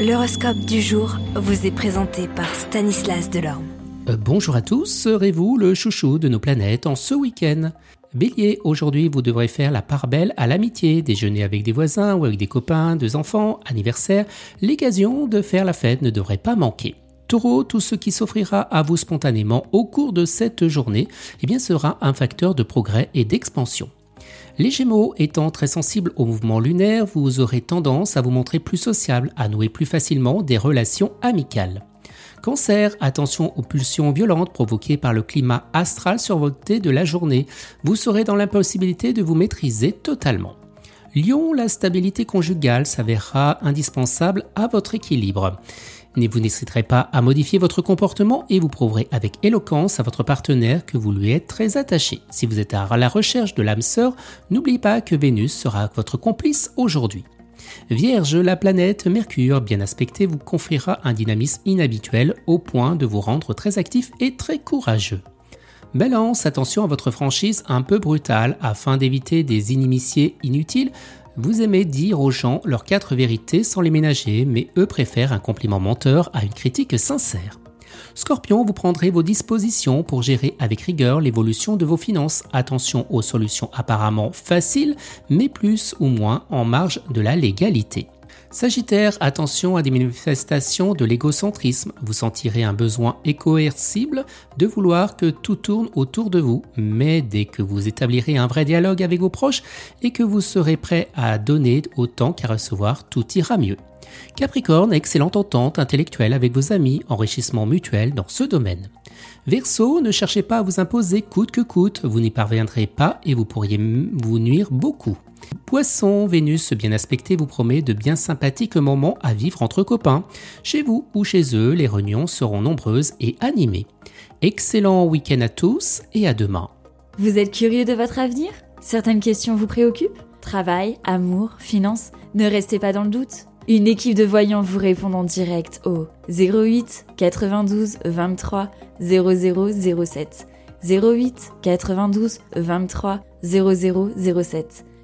L'horoscope du jour vous est présenté par Stanislas Delorme. Euh, bonjour à tous, serez-vous le chouchou de nos planètes en ce week-end? Bélier, aujourd'hui vous devrez faire la part belle à l'amitié, déjeuner avec des voisins ou avec des copains, deux enfants, anniversaire, l'occasion de faire la fête ne devrait pas manquer. Taureau, tout ce qui s'offrira à vous spontanément au cours de cette journée eh bien, sera un facteur de progrès et d'expansion. Les Gémeaux étant très sensibles au mouvement lunaire, vous aurez tendance à vous montrer plus sociable, à nouer plus facilement des relations amicales. Cancer, attention aux pulsions violentes provoquées par le climat astral survolté de la journée. Vous serez dans l'impossibilité de vous maîtriser totalement. Lion, la stabilité conjugale s'avérera indispensable à votre équilibre. Vous n'hésiterez pas à modifier votre comportement et vous prouverez avec éloquence à votre partenaire que vous lui êtes très attaché. Si vous êtes à la recherche de l'âme sœur, n'oubliez pas que Vénus sera votre complice aujourd'hui. Vierge, la planète Mercure, bien aspectée, vous conférera un dynamisme inhabituel au point de vous rendre très actif et très courageux. Balance, attention à votre franchise un peu brutale afin d'éviter des inimitiés inutiles. Vous aimez dire aux gens leurs quatre vérités sans les ménager, mais eux préfèrent un compliment menteur à une critique sincère. Scorpion, vous prendrez vos dispositions pour gérer avec rigueur l'évolution de vos finances. Attention aux solutions apparemment faciles, mais plus ou moins en marge de la légalité. Sagittaire, attention à des manifestations de l'égocentrisme. Vous sentirez un besoin écoercible de vouloir que tout tourne autour de vous. Mais dès que vous établirez un vrai dialogue avec vos proches et que vous serez prêt à donner autant qu'à recevoir, tout ira mieux. Capricorne, excellente entente intellectuelle avec vos amis, enrichissement mutuel dans ce domaine. Verseau, ne cherchez pas à vous imposer coûte que coûte, vous n'y parviendrez pas et vous pourriez vous nuire beaucoup. Poisson, Vénus bien aspecté vous promet de bien sympathiques moments à vivre entre copains. Chez vous ou chez eux, les réunions seront nombreuses et animées. Excellent week-end à tous et à demain. Vous êtes curieux de votre avenir? Certaines questions vous préoccupent? Travail, amour, finances? Ne restez pas dans le doute. Une équipe de voyants vous répond en direct au 08 92 23 0007. 08 92 23 0007.